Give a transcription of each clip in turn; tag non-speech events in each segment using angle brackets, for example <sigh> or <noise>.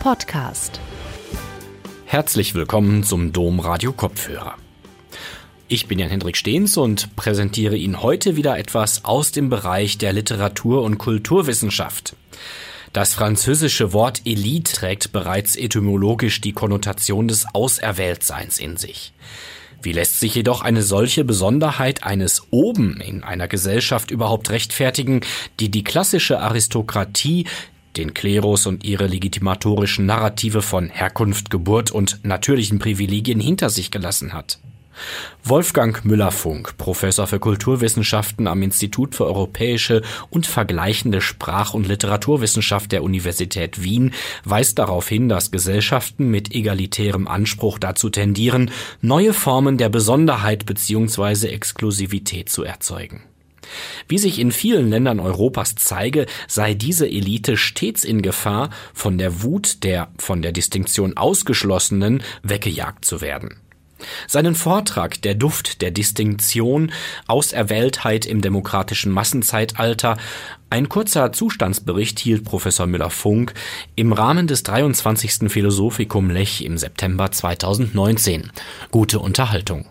Podcast. Herzlich willkommen zum Dom Radio Kopfhörer. Ich bin Jan-Hendrik Stehns und präsentiere Ihnen heute wieder etwas aus dem Bereich der Literatur- und Kulturwissenschaft. Das französische Wort Elite trägt bereits etymologisch die Konnotation des Auserwähltseins in sich. Wie lässt sich jedoch eine solche Besonderheit eines Oben in einer Gesellschaft überhaupt rechtfertigen, die die klassische Aristokratie den Klerus und ihre legitimatorischen Narrative von Herkunft, Geburt und natürlichen Privilegien hinter sich gelassen hat. Wolfgang Müller-Funk, Professor für Kulturwissenschaften am Institut für europäische und vergleichende Sprach- und Literaturwissenschaft der Universität Wien, weist darauf hin, dass Gesellschaften mit egalitärem Anspruch dazu tendieren, neue Formen der Besonderheit bzw. Exklusivität zu erzeugen. Wie sich in vielen Ländern Europas zeige, sei diese Elite stets in Gefahr, von der Wut der von der Distinktion Ausgeschlossenen weggejagt zu werden. Seinen Vortrag Der Duft der Distinktion Auserwähltheit im demokratischen Massenzeitalter ein kurzer Zustandsbericht hielt Professor Müller-Funk im Rahmen des 23. Philosophikum Lech im September 2019. Gute Unterhaltung.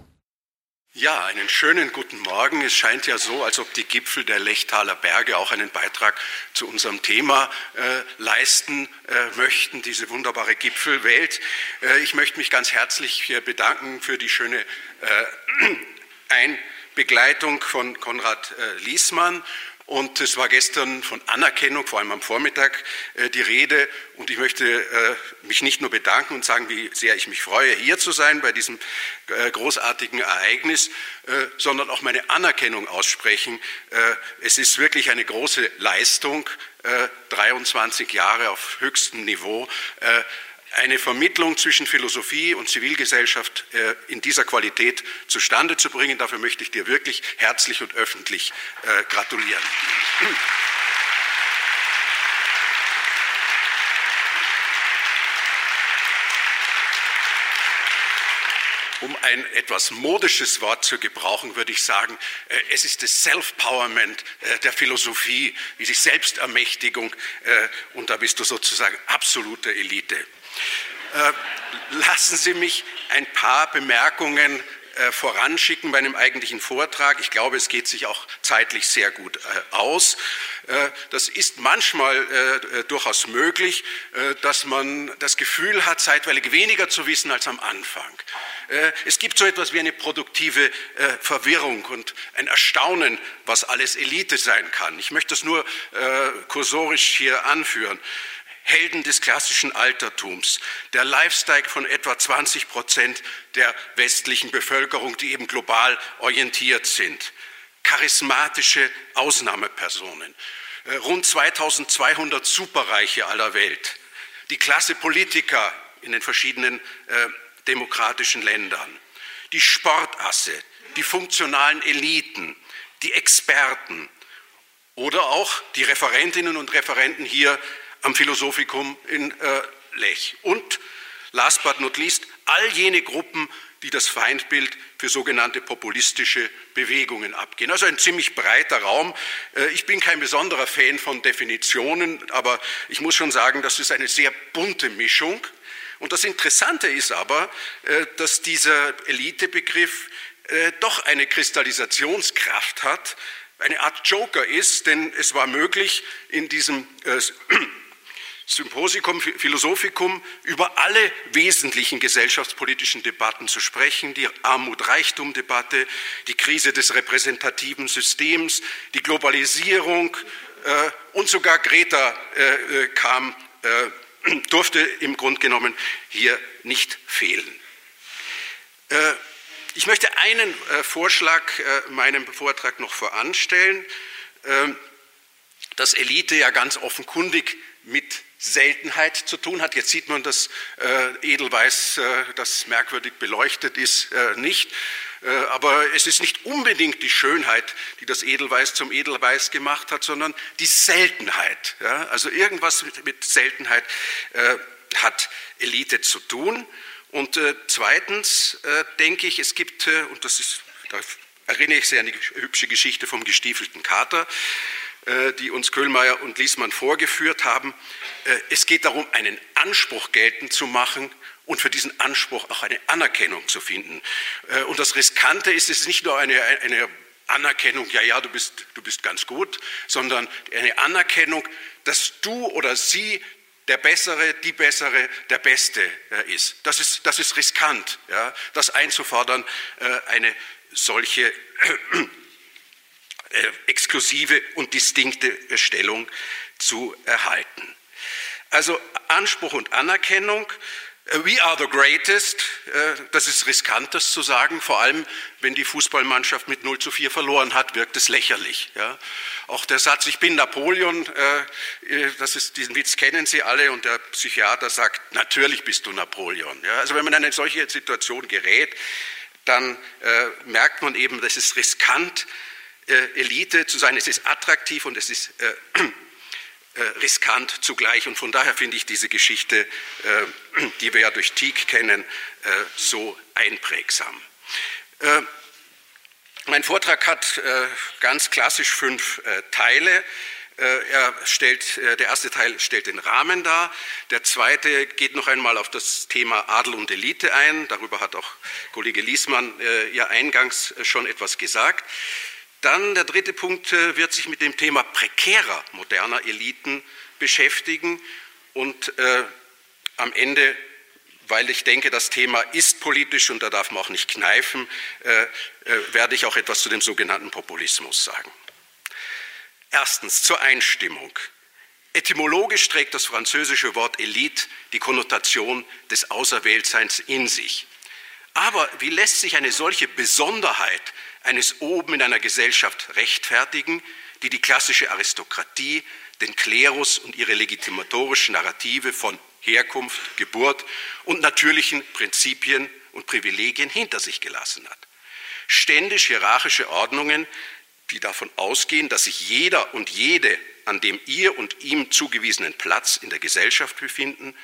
Ja, einen schönen guten Morgen. Es scheint ja so, als ob die Gipfel der Lechtaler Berge auch einen Beitrag zu unserem Thema äh, leisten äh, möchten, diese wunderbare Gipfelwelt. Äh, ich möchte mich ganz herzlich bedanken für die schöne äh, <clears throat> Einbegleitung von Konrad äh, Liesmann und es war gestern von Anerkennung, vor allem am Vormittag, äh, die Rede. Und ich möchte äh, mich nicht nur bedanken und sagen, wie sehr ich mich freue, hier zu sein bei diesem äh, großartigen Ereignis, sondern auch meine Anerkennung aussprechen. Es ist wirklich eine große Leistung, 23 Jahre auf höchstem Niveau eine Vermittlung zwischen Philosophie und Zivilgesellschaft äh, in dieser Qualität zustande zu bringen. Dafür möchte ich dir wirklich herzlich und öffentlich äh, gratulieren. Um ein etwas modisches Wort zu gebrauchen, würde ich sagen, äh, es ist das Self-Powerment der Philosophie, sich Selbstermächtigung, und da bist du sozusagen absolute Elite. Äh, lassen Sie mich ein paar Bemerkungen äh, voranschicken bei einem eigentlichen Vortrag. Ich glaube, es geht sich auch zeitlich sehr gut äh, aus. Das ist manchmal durchaus möglich, dass man das Gefühl hat, zeitweilig weniger zu wissen als am Anfang. Es gibt so etwas wie eine produktive Verwirrung und ein Erstaunen, was alles Elite sein kann. Ich möchte das nur kursorisch hier anführen. Helden des klassischen Altertums, der Lifestyle von etwa 20 Prozent der westlichen Bevölkerung, die eben global orientiert sind, charismatische Ausnahmepersonen, äh, rund 2200 Superreiche aller Welt, die Klasse Politiker in den verschiedenen äh, demokratischen Ländern, die Sportasse, die funktionalen Eliten, die Experten. Oder auch die Referentinnen und Referenten hier am Philosophikum in äh, Lech. Und last but not least, all jene Gruppen, die das Feindbild für sogenannte populistische Bewegungen abgehen. Also ein ziemlich breiter Raum. Äh, ich bin kein besonderer Fan von Definitionen, aber ich muss schon sagen, das ist eine sehr bunte Mischung. Und das Interessante ist aber, äh, dass dieser Elitebegriff äh, doch eine Kristallisationskraft hat, eine Art Joker ist, denn es war möglich, in diesem Symposium Philosophicum über alle wesentlichen gesellschaftspolitischen Debatten zu sprechen, die Armut-Reichtum-Debatte, die Krise des repräsentativen Systems, die Globalisierung äh, und sogar Greta äh, äh kam, äh, durfte im Grunde genommen hier nicht fehlen. Äh, ich möchte einen äh, Vorschlag meinem Vortrag noch voranstellen, dass Elite ja ganz offenkundig mit Seltenheit zu tun hat. Jetzt sieht man das äh, Edelweiß, äh, das merkwürdig beleuchtet ist, äh, nicht. Äh, aber es ist nicht unbedingt die Schönheit, die das Edelweiß zum Edelweiß gemacht hat, sondern die Seltenheit. Ja? Also irgendwas mit, mit Seltenheit äh, hat Elite zu tun. Und äh, zweitens denke ich, es gibt, und das ist, da erinnere ich sehr an die hübsche Geschichte vom gestiefelten Kater, die uns Köhlmeier und Liesmann vorgeführt haben. Äh, es geht darum, einen Anspruch geltend zu machen und für diesen Anspruch auch eine Anerkennung zu finden. Äh, und das Riskante ist, es ist nicht nur eine, eine Anerkennung, ja, ja, du bist, du bist ganz gut, sondern eine Anerkennung, dass du oder sie der Bessere, die Bessere, der Beste ist. Das ist, das ist riskant, ja, das einzufordern, eine solche äh, exklusive und distinkte Stellung zu erhalten. Also Anspruch und Anerkennung. Äh, we are the greatest. Äh, das ist riskant, das zu sagen. Vor allem, wenn die Fußballmannschaft mit 0 zu 4 verloren hat, wirkt es lächerlich. Ja. Auch der Satz, ich bin Napoleon, das ist, diesen Witz kennen Sie alle und der Psychiater sagt, natürlich bist du Napoleon. Ja. Also wenn man in eine solche Situation gerät, dann merkt man eben, das ist riskant, äh, Elite zu sein. Es ist attraktiv und es ist äh, <clears throat> äh, riskant zugleich. Und von daher finde ich diese Geschichte, die wir ja durch Tieck kennen, so einprägsam. Mein Vortrag hat ganz klassisch fünf Teile. Er stellt, der erste Teil stellt den Rahmen dar. Der zweite geht noch einmal auf das Thema Adel und Elite ein. Darüber hat auch Kollege Liesmann ja eingangs schon etwas gesagt. Dann der dritte Punkt äh, wird sich mit dem Thema prekärer moderner Eliten beschäftigen und äh, am Ende, weil ich denke, das Thema ist politisch und da darf man auch nicht kneifen, äh, äh, werde ich auch etwas zu dem sogenannten Populismus sagen. Erstens zur Einstimmung. Etymologisch trägt das französische Wort Elite die Konnotation des Auserwähltseins in sich. Aber wie lässt sich eine solche Besonderheit eines Oben in einer Gesellschaft rechtfertigen, die die klassische Aristokratie, den Klerus und ihre legitimatorischen Narrative von Herkunft, Geburt und natürlichen Prinzipien und Privilegien hinter sich gelassen hat. Ständisch hierarchische Ordnungen, die davon ausgehen, dass sich jeder und jede an dem ihr und ihm zugewiesenen Platz in der Gesellschaft befinden,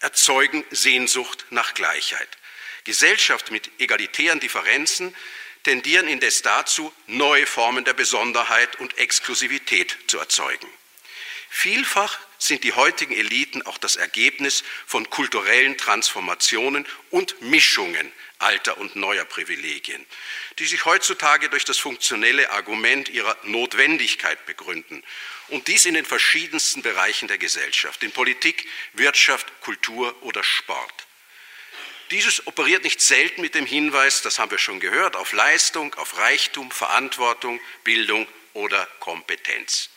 erzeugen Sehnsucht nach Gleichheit. Gesellschaft mit egalitären Differenzen tendieren indes dazu, neue Formen der Besonderheit und Exklusivität zu erzeugen. Vielfach sind die heutigen Eliten auch das Ergebnis von kulturellen Transformationen und Mischungen alter und neuer Privilegien, die sich heutzutage durch das funktionelle Argument ihrer Notwendigkeit begründen und dies in den verschiedensten Bereichen der Gesellschaft, in Politik, Wirtschaft, Kultur oder Sport. Dieses operiert nicht selten mit dem Hinweis, das haben wir schon gehört, auf Leistung, auf Reichtum, Verantwortung, Bildung oder Kompetenz.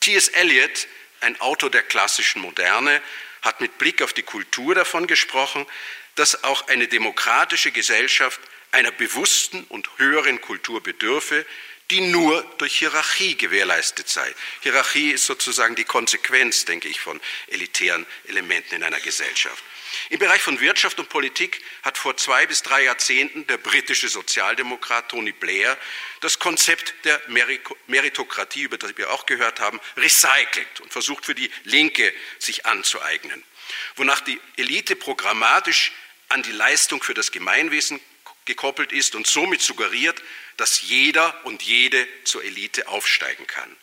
T.S. Eliot, ein Autor der klassischen Moderne, hat mit Blick auf die Kultur davon gesprochen, dass auch eine demokratische Gesellschaft einer bewussten und höheren Kultur bedürfe, die nur durch Hierarchie gewährleistet sei. Hierarchie ist sozusagen die Konsequenz, denke ich, von elitären Elementen in einer Gesellschaft. Im Bereich von Wirtschaft und Politik hat vor zwei bis drei Jahrzehnten der britische Sozialdemokrat Tony Blair das Konzept der Meritokratie, über das wir auch gehört haben, recycelt und versucht für die Linke sich anzueignen, wonach die Elite programmatisch an die Leistung für das Gemeinwesen gekoppelt ist und somit suggeriert, dass jeder und jede zur Elite aufsteigen kann.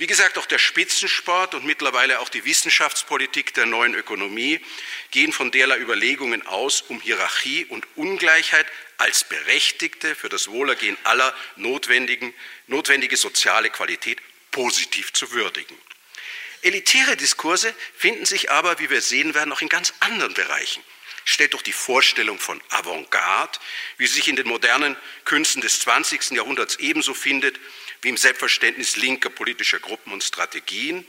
Wie gesagt, auch der Spitzensport und mittlerweile auch die Wissenschaftspolitik der neuen Ökonomie gehen von derlei Überlegungen aus, um Hierarchie und Ungleichheit als berechtigte, für das Wohlergehen aller notwendigen, notwendige soziale Qualität positiv zu würdigen. Elitäre Diskurse finden sich aber, wie wir sehen werden, auch in ganz anderen Bereichen. Stellt doch die Vorstellung von Avantgarde, wie sie sich in den modernen Künsten des 20. Jahrhunderts ebenso findet wie im Selbstverständnis linker politischer Gruppen und Strategien.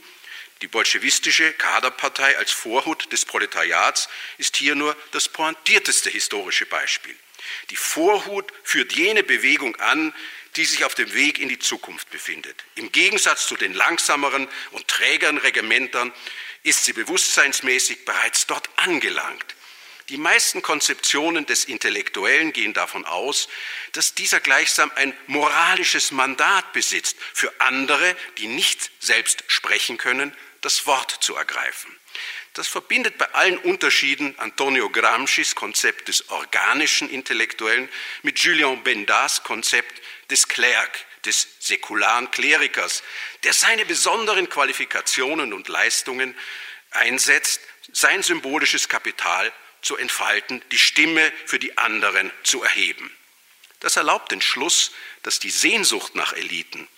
Die bolschewistische Kaderpartei als Vorhut des Proletariats ist hier nur das pointierteste historische Beispiel. Die Vorhut führt jene Bewegung an, die sich auf dem Weg in die Zukunft befindet. Im Gegensatz zu den langsameren und trägeren Regimentern ist sie bewusstseinsmäßig bereits dort angelangt. Die meisten Konzeptionen des Intellektuellen gehen davon aus, dass dieser gleichsam ein moralisches Mandat besitzt, für andere, die nicht selbst sprechen können, das Wort zu ergreifen. Das verbindet bei allen Unterschieden Antonio Gramscis Konzept des organischen Intellektuellen mit Julien Bendas Konzept des Clerc, des säkularen Klerikers, der seine besonderen Qualifikationen und Leistungen einsetzt, sein symbolisches Kapital zu entfalten, die Stimme für die anderen zu erheben. Das erlaubt den Schluss, dass die Sehnsucht nach Eliten,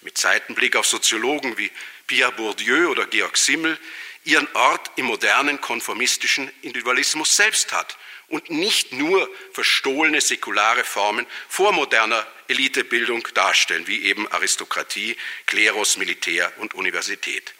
mit Seitenblick auf Soziologen wie Pierre Bourdieu oder Georg Simmel, ihren Ort im modernen konformistischen Individualismus selbst hat und nicht nur verstohlene säkulare Formen vormoderner Elitebildung darstellen, wie eben Aristokratie, Klerus, Militär und Universität.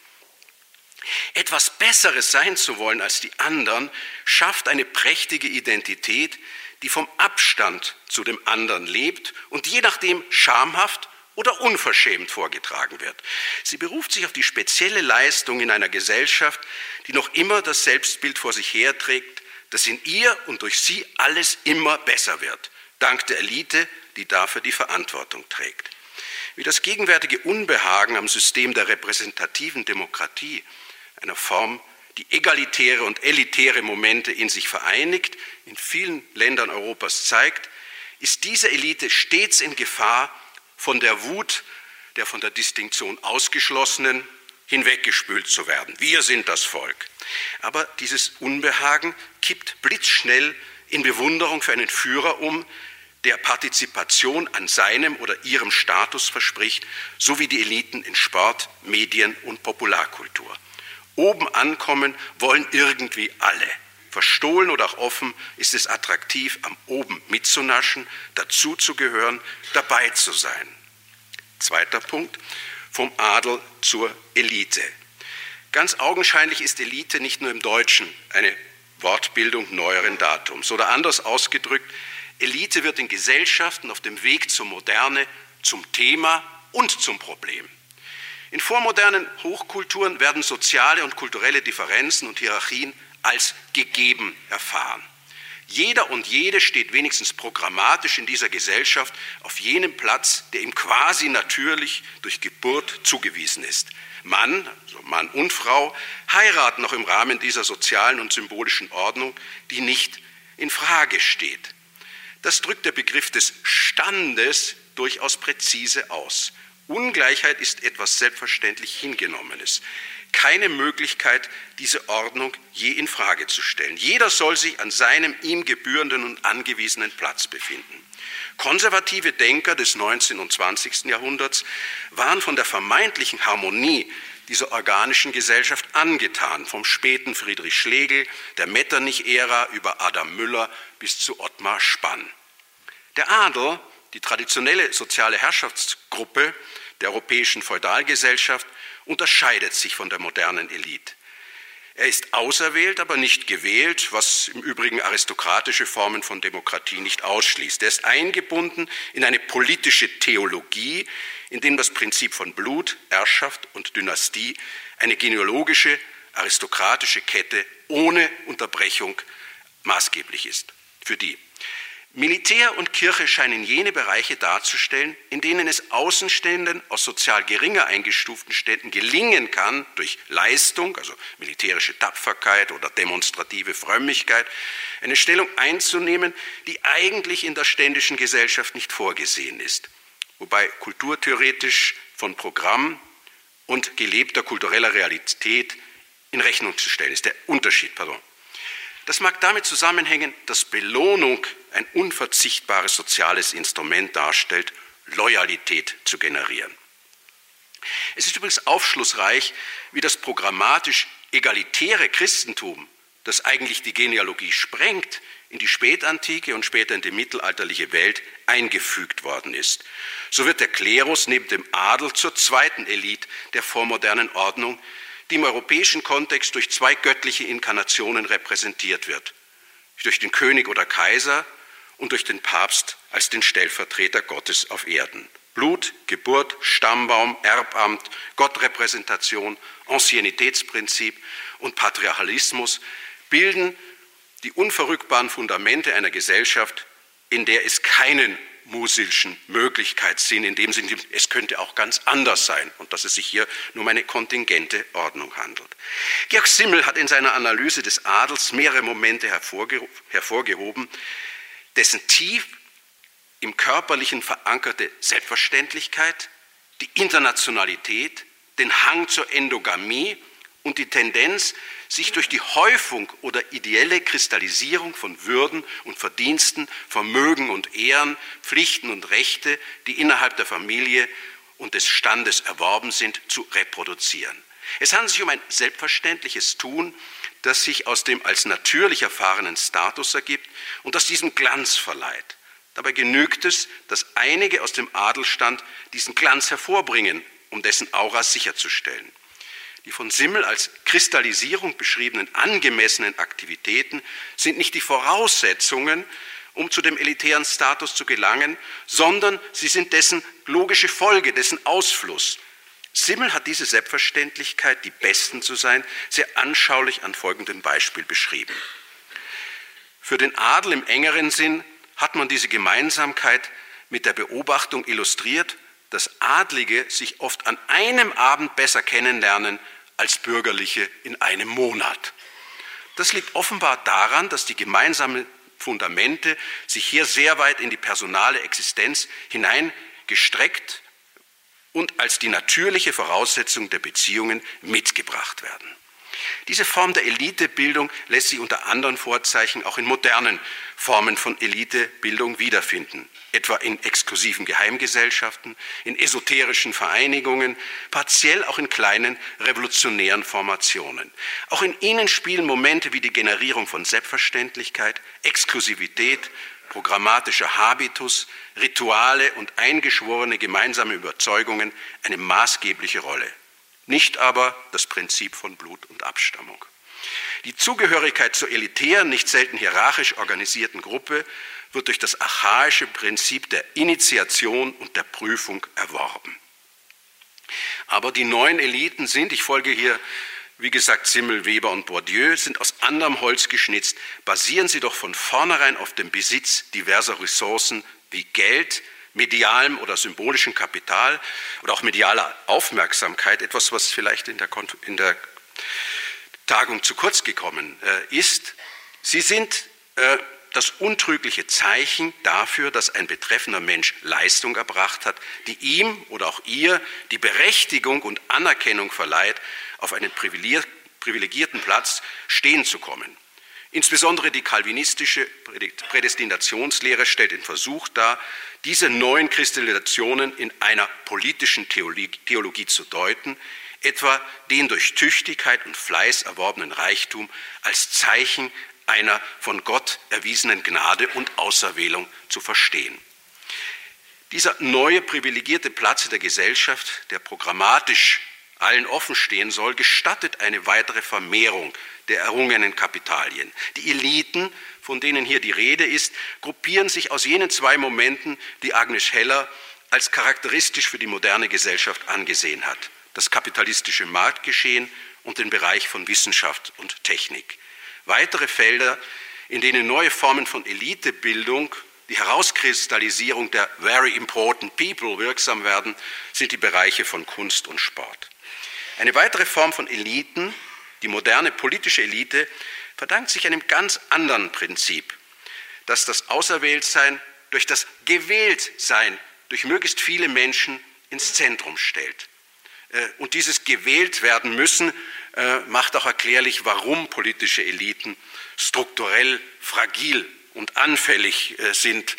Etwas Besseres sein zu wollen als die anderen, schafft eine prächtige Identität, die vom Abstand zu dem anderen lebt und je nachdem schamhaft oder unverschämt vorgetragen wird. Sie beruft sich auf die spezielle Leistung in einer Gesellschaft, die noch immer das Selbstbild vor sich herträgt, dass in ihr und durch sie alles immer besser wird, dank der Elite, die dafür die Verantwortung trägt. Wie das gegenwärtige Unbehagen am System der repräsentativen Demokratie, einer Form, die egalitäre und elitäre Momente in sich vereinigt, in vielen Ländern Europas zeigt, ist diese Elite stets in Gefahr, von der Wut der von der Distinktion ausgeschlossenen hinweggespült zu werden. Wir sind das Volk. Aber dieses Unbehagen kippt blitzschnell in Bewunderung für einen Führer um, der Partizipation an seinem oder ihrem Status verspricht, so wie die Eliten in Sport, Medien und Popularkultur. Oben ankommen wollen irgendwie alle. Verstohlen oder auch offen ist es attraktiv, am Oben mitzunaschen, dazuzugehören, dabei zu sein. Zweiter Punkt, vom Adel zur Elite. Ganz augenscheinlich ist Elite nicht nur im Deutschen eine Wortbildung neueren Datums. Oder anders ausgedrückt, Elite wird in Gesellschaften auf dem Weg zur Moderne zum Thema und zum Problem. In vormodernen Hochkulturen werden soziale und kulturelle Differenzen und Hierarchien als gegeben erfahren. Jeder und jede steht wenigstens programmatisch in dieser Gesellschaft auf jenem Platz, der ihm quasi natürlich durch Geburt zugewiesen ist. Mann, also Mann und Frau, heiraten noch im Rahmen dieser sozialen und symbolischen Ordnung, die nicht in Frage steht. Das drückt der Begriff des Standes durchaus präzise aus. Ungleichheit ist etwas selbstverständlich Hingenommenes keine Möglichkeit, diese Ordnung je in Frage zu stellen. Jeder soll sich an seinem ihm gebührenden und angewiesenen Platz befinden. Konservative Denker des 19. und 20. Jahrhunderts waren von der vermeintlichen Harmonie dieser organischen Gesellschaft angetan, vom späten Friedrich Schlegel, der Metternich-Ära über Adam Müller bis zu Ottmar Spann. Der Adel, die traditionelle soziale Herrschaftsgruppe der europäischen Feudalgesellschaft, unterscheidet sich von der modernen Elite. Er ist auserwählt, aber nicht gewählt, was im Übrigen aristokratische Formen von Demokratie nicht ausschließt. Er ist eingebunden in eine politische Theologie, in dem das Prinzip von Blut, Erbschaft und Dynastie eine genealogische, aristokratische Kette ohne Unterbrechung maßgeblich ist. Für die Militär und Kirche scheinen jene Bereiche darzustellen, in denen es Außenständen aus sozial geringer eingestuften Städten gelingen kann, durch Leistung, also militärische Tapferkeit oder demonstrative Frömmigkeit, eine Stellung einzunehmen, die eigentlich in der ständischen Gesellschaft nicht vorgesehen ist. Wobei kulturtheoretisch von Programm und gelebter kultureller Realität in Rechnung zu stellen ist. Der Unterschied, pardon. Das mag damit zusammenhängen, dass Belohnung ein unverzichtbares soziales Instrument darstellt, Loyalität zu generieren. Es ist übrigens aufschlussreich, wie das programmatisch egalitäre Christentum, das eigentlich die Genealogie sprengt, in die spätantike und später in die mittelalterliche Welt eingefügt worden ist. So wird der Klerus neben dem Adel zur zweiten Elite der vormodernen Ordnung, die im europäischen Kontext durch zwei göttliche Inkarnationen repräsentiert wird. Durch den König oder Kaiser und durch den Papst als den Stellvertreter Gottes auf Erden. Blut, Geburt, Stammbaum, Erbamt, Gottrepräsentation, Anciennitätsprinzip und Patriarchalismus bilden die unverrückbaren Fundamente einer Gesellschaft, in der es keinen musilschen Möglichkeitssinn, in dem Sinne, es könnte auch ganz anders sein und dass es sich hier nur um eine kontingente Ordnung handelt. Georg Simmel hat in seiner Analyse des Adels mehrere Momente hervorge hervorgehoben, dessen tief im Körperlichen verankerte Selbstverständlichkeit, die Internationalität, den Hang zur Endogamie und die Tendenz, sich durch die Häufung oder ideelle Kristallisierung von Würden und Verdiensten, Vermögen und Ehren, Pflichten und Rechte, die innerhalb der Familie und des Standes erworben sind, zu reproduzieren. Es handelt sich um ein selbstverständliches Tun, das sich aus dem als natürlich erfahrenen Status ergibt und das diesen Glanz verleiht. Dabei genügt es, dass einige aus dem Adelstand diesen Glanz hervorbringen, um dessen Aura sicherzustellen. Die von Simmel als Kristallisierung beschriebenen angemessenen Aktivitäten sind nicht die Voraussetzungen, um zu dem elitären Status zu gelangen, sondern sie sind dessen logische Folge, dessen Ausfluss. Simmel hat diese Selbstverständlichkeit, die Besten zu sein, sehr anschaulich an folgendem Beispiel beschrieben. Für den Adel im engeren Sinn hat man diese Gemeinsamkeit mit der Beobachtung illustriert, dass Adlige sich oft an einem Abend besser kennenlernen als Bürgerliche in einem Monat. Das liegt offenbar daran, dass die gemeinsamen Fundamente sich hier sehr weit in die personale Existenz hineingestreckt und als die natürliche Voraussetzung der Beziehungen mitgebracht werden. Diese Form der Elitebildung lässt sich unter anderen Vorzeichen auch in modernen Formen von Elitebildung wiederfinden, etwa in exklusiven Geheimgesellschaften, in esoterischen Vereinigungen, partiell auch in kleinen revolutionären Formationen. Auch in ihnen spielen Momente wie die Generierung von Selbstverständlichkeit, Exklusivität, programmatischer Habitus, Rituale und eingeschworene gemeinsame Überzeugungen eine maßgebliche Rolle nicht aber das Prinzip von Blut und Abstammung. Die Zugehörigkeit zur elitären, nicht selten hierarchisch organisierten Gruppe wird durch das archaische Prinzip der Initiation und der Prüfung erworben. Aber die neuen Eliten sind, ich folge hier, wie gesagt, Simmel, Weber und Bourdieu, sind aus anderem Holz geschnitzt, basieren sie doch von vornherein auf dem Besitz diverser Ressourcen wie Geld, medialem oder symbolischem Kapital oder auch medialer Aufmerksamkeit, etwas, was vielleicht in der, in der Tagung zu kurz gekommen äh, ist. Sie sind äh, das untrügliche Zeichen dafür, dass ein betreffender Mensch Leistung erbracht hat, die ihm oder auch ihr die Berechtigung und Anerkennung verleiht, auf einen privilegierten Platz stehen zu kommen. Insbesondere die kalvinistische Prädestinationslehre stellt den Versuch dar, diese neuen Kristallisationen in einer politischen Theologie zu deuten, etwa den durch Tüchtigkeit und Fleiß erworbenen Reichtum als Zeichen einer von Gott erwiesenen Gnade und Auserwählung zu verstehen. Dieser neue privilegierte Platz in der Gesellschaft, der programmatisch allen offen stehen soll, gestattet eine weitere Vermehrung der errungenen Kapitalien. Die Eliten, von denen hier die Rede ist, gruppieren sich aus jenen zwei Momenten, die Agnes Heller als charakteristisch für die moderne Gesellschaft angesehen hat. Das kapitalistische Marktgeschehen und den Bereich von Wissenschaft und Technik. Weitere Felder, in denen neue Formen von Elitebildung, die Herauskristallisierung der very important people wirksam werden, sind die Bereiche von Kunst und Sport. Eine weitere Form von Eliten, die moderne politische Elite verdankt sich einem ganz anderen Prinzip, das das Auserwähltsein durch das Gewähltsein durch möglichst viele Menschen ins Zentrum stellt. Äh, und dieses gewählt werden müssen äh, macht auch erklärlich, warum politische Eliten strukturell fragil und anfällig äh, sind,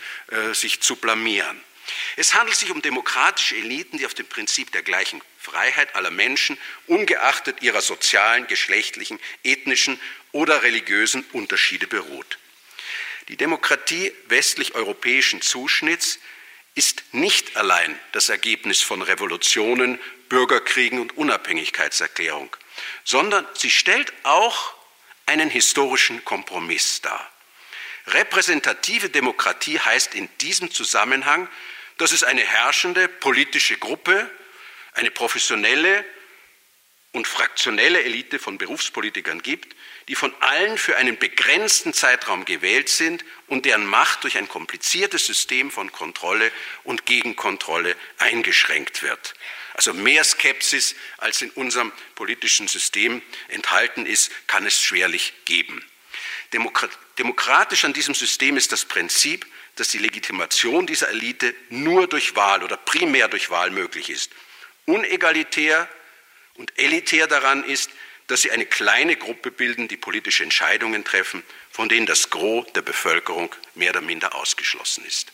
sich zu blamieren. Es handelt sich um demokratische Eliten, die auf dem Prinzip der gleichen Freiheit aller Menschen, ungeachtet ihrer sozialen, geschlechtlichen, ethnischen oder religiösen Unterschiede beruht. Die Demokratie westlich-europäischen Zuschnitts ist nicht allein das Ergebnis von Revolutionen, Bürgerkriegen und Unabhängigkeitserklärung, sondern sie stellt auch einen historischen Kompromiss dar. Repräsentative Demokratie heißt in diesem Zusammenhang, dass es eine herrschende politische Gruppe, eine professionelle und fraktionelle Elite von Berufspolitikern gibt, die von allen für einen begrenzten Zeitraum gewählt sind und deren Macht durch ein kompliziertes System von Kontrolle und Gegenkontrolle eingeschränkt wird. Also mehr Skepsis, als in unserem politischen System enthalten ist, kann es schwerlich geben. Demokratisch an diesem System ist das Prinzip, dass die Legitimation dieser Elite nur durch Wahl oder primär durch Wahl möglich ist. Unegalitär und elitär daran ist, dass sie eine kleine Gruppe bilden, die politische Entscheidungen treffen, von denen das Gros der Bevölkerung mehr oder minder ausgeschlossen ist.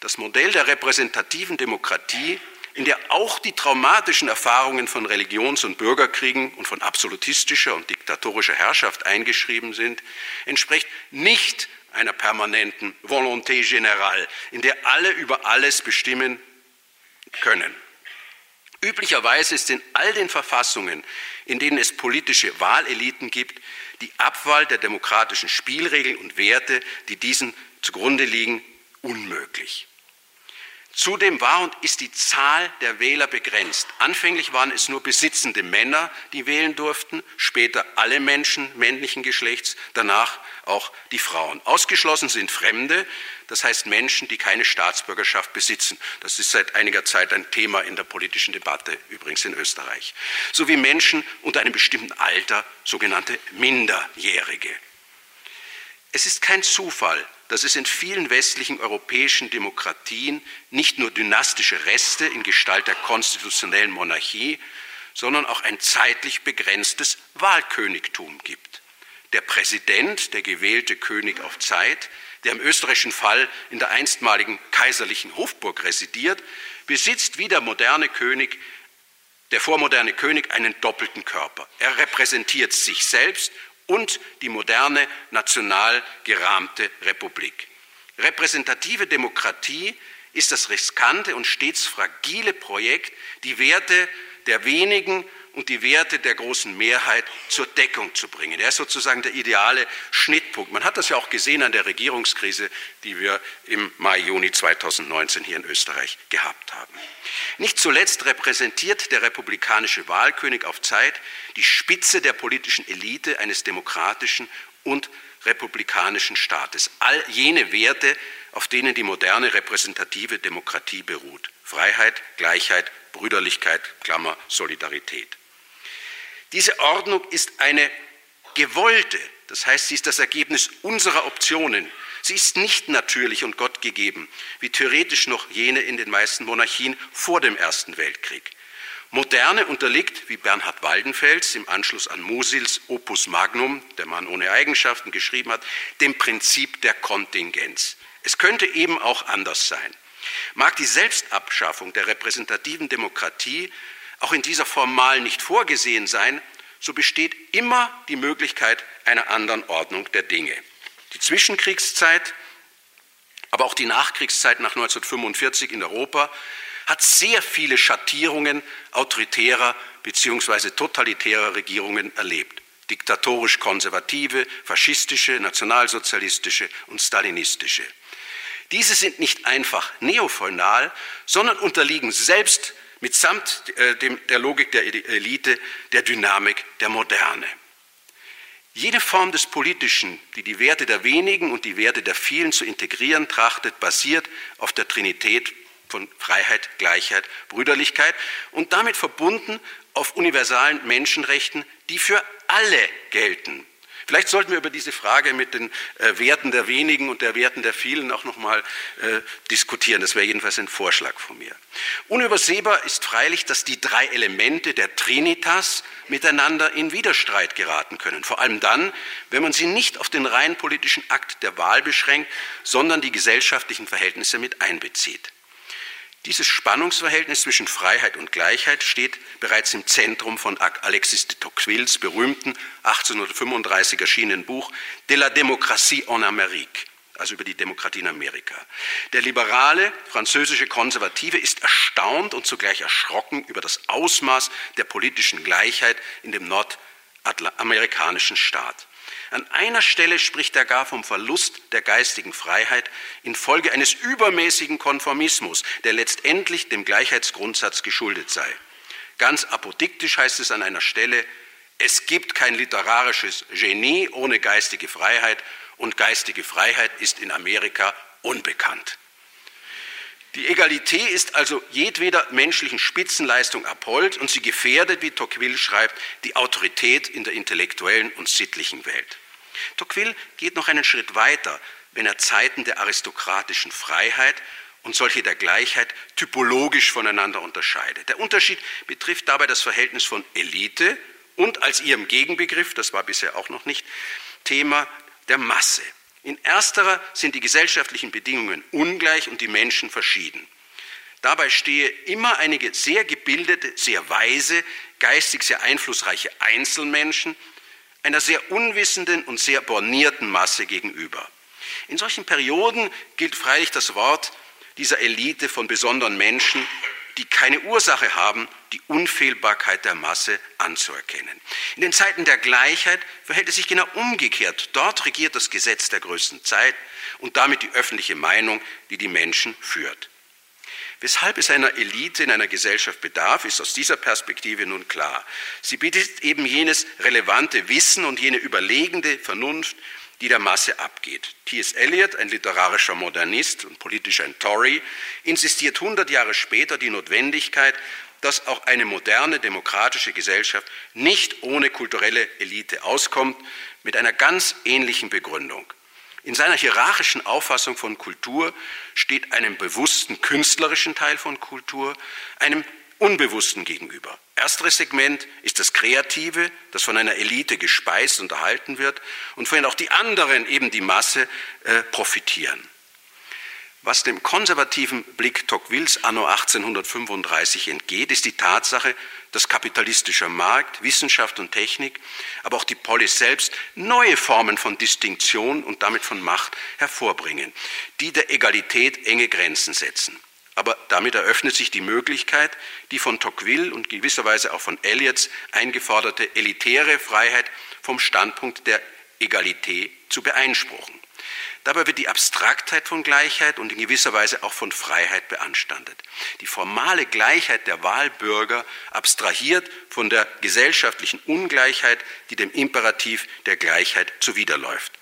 Das Modell der repräsentativen Demokratie, in der auch die traumatischen Erfahrungen von Religions- und Bürgerkriegen und von absolutistischer und diktatorischer Herrschaft eingeschrieben sind, entspricht nicht einer permanenten Volonté générale, in der alle über alles bestimmen können. Üblicherweise ist in all den Verfassungen, in denen es politische Wahleliten gibt, die Abwahl der demokratischen Spielregeln und Werte, die diesen zugrunde liegen, unmöglich. Zudem war und ist die Zahl der Wähler begrenzt. Anfänglich waren es nur besitzende Männer, die wählen durften, später alle Menschen männlichen Geschlechts, danach auch die Frauen. Ausgeschlossen sind Fremde, das heißt Menschen, die keine Staatsbürgerschaft besitzen. Das ist seit einiger Zeit ein Thema in der politischen Debatte, übrigens in Österreich. Sowie Menschen unter einem bestimmten Alter, sogenannte Minderjährige. Es ist kein Zufall, dass es in vielen westlichen europäischen Demokratien nicht nur dynastische Reste in Gestalt der konstitutionellen Monarchie, sondern auch ein zeitlich begrenztes Wahlkönigtum gibt. Der Präsident, der gewählte König auf Zeit, der im österreichischen Fall in der einstmaligen kaiserlichen Hofburg residiert, besitzt wie der moderne König, der vormoderne König einen doppelten Körper. Er repräsentiert sich selbst und die moderne national gerahmte Republik. Repräsentative Demokratie ist das riskante und stets fragile Projekt, die Werte der wenigen und die Werte der großen Mehrheit zur Deckung zu bringen. Er ist sozusagen der ideale Schnittpunkt. Man hat das ja auch gesehen an der Regierungskrise, die wir im Mai, Juni 2019 hier in Österreich gehabt haben. Nicht zuletzt repräsentiert der republikanische Wahlkönig auf Zeit die Spitze der politischen Elite eines demokratischen und republikanischen Staates. All jene Werte, auf denen die moderne repräsentative Demokratie beruht. Freiheit, Gleichheit, Brüderlichkeit, Klammer, Solidarität. Diese Ordnung ist eine gewollte, das heißt, sie ist das Ergebnis unserer Optionen. Sie ist nicht natürlich und gottgegeben, wie theoretisch noch jene in den meisten Monarchien vor dem Ersten Weltkrieg. Moderne unterliegt, wie Bernhard Waldenfels im Anschluss an Musils Opus Magnum, der Mann ohne Eigenschaften, geschrieben hat, dem Prinzip der Kontingenz. Es könnte eben auch anders sein. Mag die Selbstabschaffung der repräsentativen Demokratie auch in dieser Form mal nicht vorgesehen sein, so besteht immer die Möglichkeit einer anderen Ordnung der Dinge. Die Zwischenkriegszeit, aber auch die Nachkriegszeit nach 1945 in Europa hat sehr viele Schattierungen autoritärer bzw. totalitärer Regierungen erlebt. Diktatorisch konservative, faschistische, nationalsozialistische und stalinistische. Diese sind nicht einfach neofeudal, sondern unterliegen selbst mitsamt äh, der Logik der Elite, der Dynamik der Moderne. Jede Form des Politischen, die die Werte der wenigen und die Werte der vielen zu integrieren trachtet, basiert auf der Trinität von Freiheit, Gleichheit, Brüderlichkeit und damit verbunden auf universalen Menschenrechten, die für alle gelten. Vielleicht sollten wir über diese Frage mit den äh, Werten der wenigen und der Werten der vielen auch noch mal äh, diskutieren. Das wäre jedenfalls ein Vorschlag von mir. Unübersehbar ist freilich, dass die drei Elemente der Trinitas miteinander in Widerstreit geraten können. Vor allem dann, wenn man sie nicht auf den rein politischen Akt der Wahl beschränkt, sondern die gesellschaftlichen Verhältnisse mit einbezieht. Dieses Spannungsverhältnis zwischen Freiheit und Gleichheit steht bereits im Zentrum von Alexis de Tocquevilles berühmten 1835 erschienenen Buch De la démocratie en Amérique, also über die Demokratie in Amerika. Der liberale französische Konservative ist erstaunt und zugleich erschrocken über das Ausmaß der politischen Gleichheit in dem nordamerikanischen Staat. An einer Stelle spricht er gar vom Verlust der geistigen Freiheit infolge eines übermäßigen Konformismus, der letztendlich dem Gleichheitsgrundsatz geschuldet sei. Ganz apodiktisch heißt es an einer Stelle, es gibt kein literarisches Genie ohne geistige Freiheit und geistige Freiheit ist in Amerika unbekannt. Die Egalität ist also jedweder menschlichen Spitzenleistung abhold und sie gefährdet, wie Tocqueville schreibt, die Autorität in der intellektuellen und sittlichen Welt. Tocqueville geht noch einen Schritt weiter, wenn er Zeiten der aristokratischen Freiheit und solche der Gleichheit typologisch voneinander unterscheidet. Der Unterschied betrifft dabei das Verhältnis von Elite und als ihrem Gegenbegriff, das war bisher auch noch nicht Thema, der Masse. In ersterer sind die gesellschaftlichen Bedingungen ungleich und die Menschen verschieden. Dabei stehe immer einige sehr gebildete, sehr weise, geistig sehr einflussreiche Einzelmenschen einer sehr unwissenden und sehr bornierten Masse gegenüber. In solchen Perioden gilt freilich das Wort dieser Elite von besonderen Menschen, die keine Ursache haben, die Unfehlbarkeit der Masse anzuerkennen. In den Zeiten der Gleichheit verhält es sich genau umgekehrt. Dort regiert das Gesetz der größten Zeit und damit die öffentliche Meinung, die die Menschen führt. Weshalb es einer Elite in einer Gesellschaft bedarf, ist aus dieser Perspektive nun klar. Sie bietet eben jenes relevante Wissen und jene überlegende Vernunft, die der Masse abgeht. T.S. Eliot, ein literarischer Modernist und politisch ein Tory, insistiert 100 Jahre später die Notwendigkeit, dass auch eine moderne demokratische Gesellschaft nicht ohne kulturelle Elite auskommt, mit einer ganz ähnlichen Begründung. In seiner hierarchischen Auffassung von Kultur steht einem bewussten künstlerischen Teil von Kultur einem unbewussten gegenüber. Ersteres Segment ist das Kreative, das von einer Elite gespeist und erhalten wird und von dem auch die anderen, eben die Masse, äh, profitieren. Was dem konservativen Blick Tocquevilles anno 1835 entgeht, ist die Tatsache, dass kapitalistischer Markt, Wissenschaft und Technik, aber auch die Polis selbst neue Formen von Distinktion und damit von Macht hervorbringen, die der Egalität enge Grenzen setzen. Aber damit eröffnet sich die Möglichkeit, die von Tocqueville und gewisserweise auch von Elliots eingeforderte elitäre Freiheit vom Standpunkt der Egalität zu beeinspruchen. Dabei wird die Abstraktheit von Gleichheit und in gewisser Weise auch von Freiheit beanstandet. Die formale Gleichheit der Wahlbürger abstrahiert von der gesellschaftlichen Ungleichheit, die dem Imperativ der Gleichheit zuwiderläuft.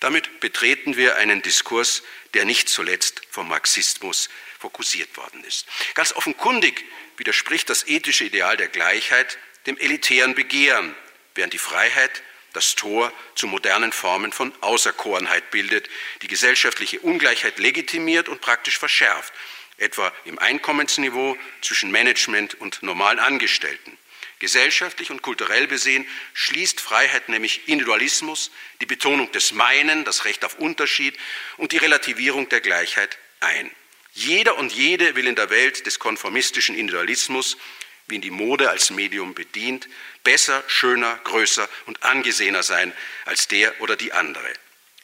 Damit betreten wir einen Diskurs, der nicht zuletzt vom Marxismus fokussiert worden ist. Ganz offenkundig widerspricht das ethische Ideal der Gleichheit dem elitären Begehren, während die Freiheit das Tor zu modernen Formen von Außerkorenheit bildet, die gesellschaftliche Ungleichheit legitimiert und praktisch verschärft, etwa im Einkommensniveau zwischen Management und normalen Angestellten. Gesellschaftlich und kulturell besehen schließt Freiheit nämlich Individualismus, die Betonung des Meinen, das Recht auf Unterschied und die Relativierung der Gleichheit ein. Jeder und jede will in der Welt des konformistischen Individualismus wie ihn die Mode als Medium bedient, besser, schöner, größer und angesehener sein als der oder die andere.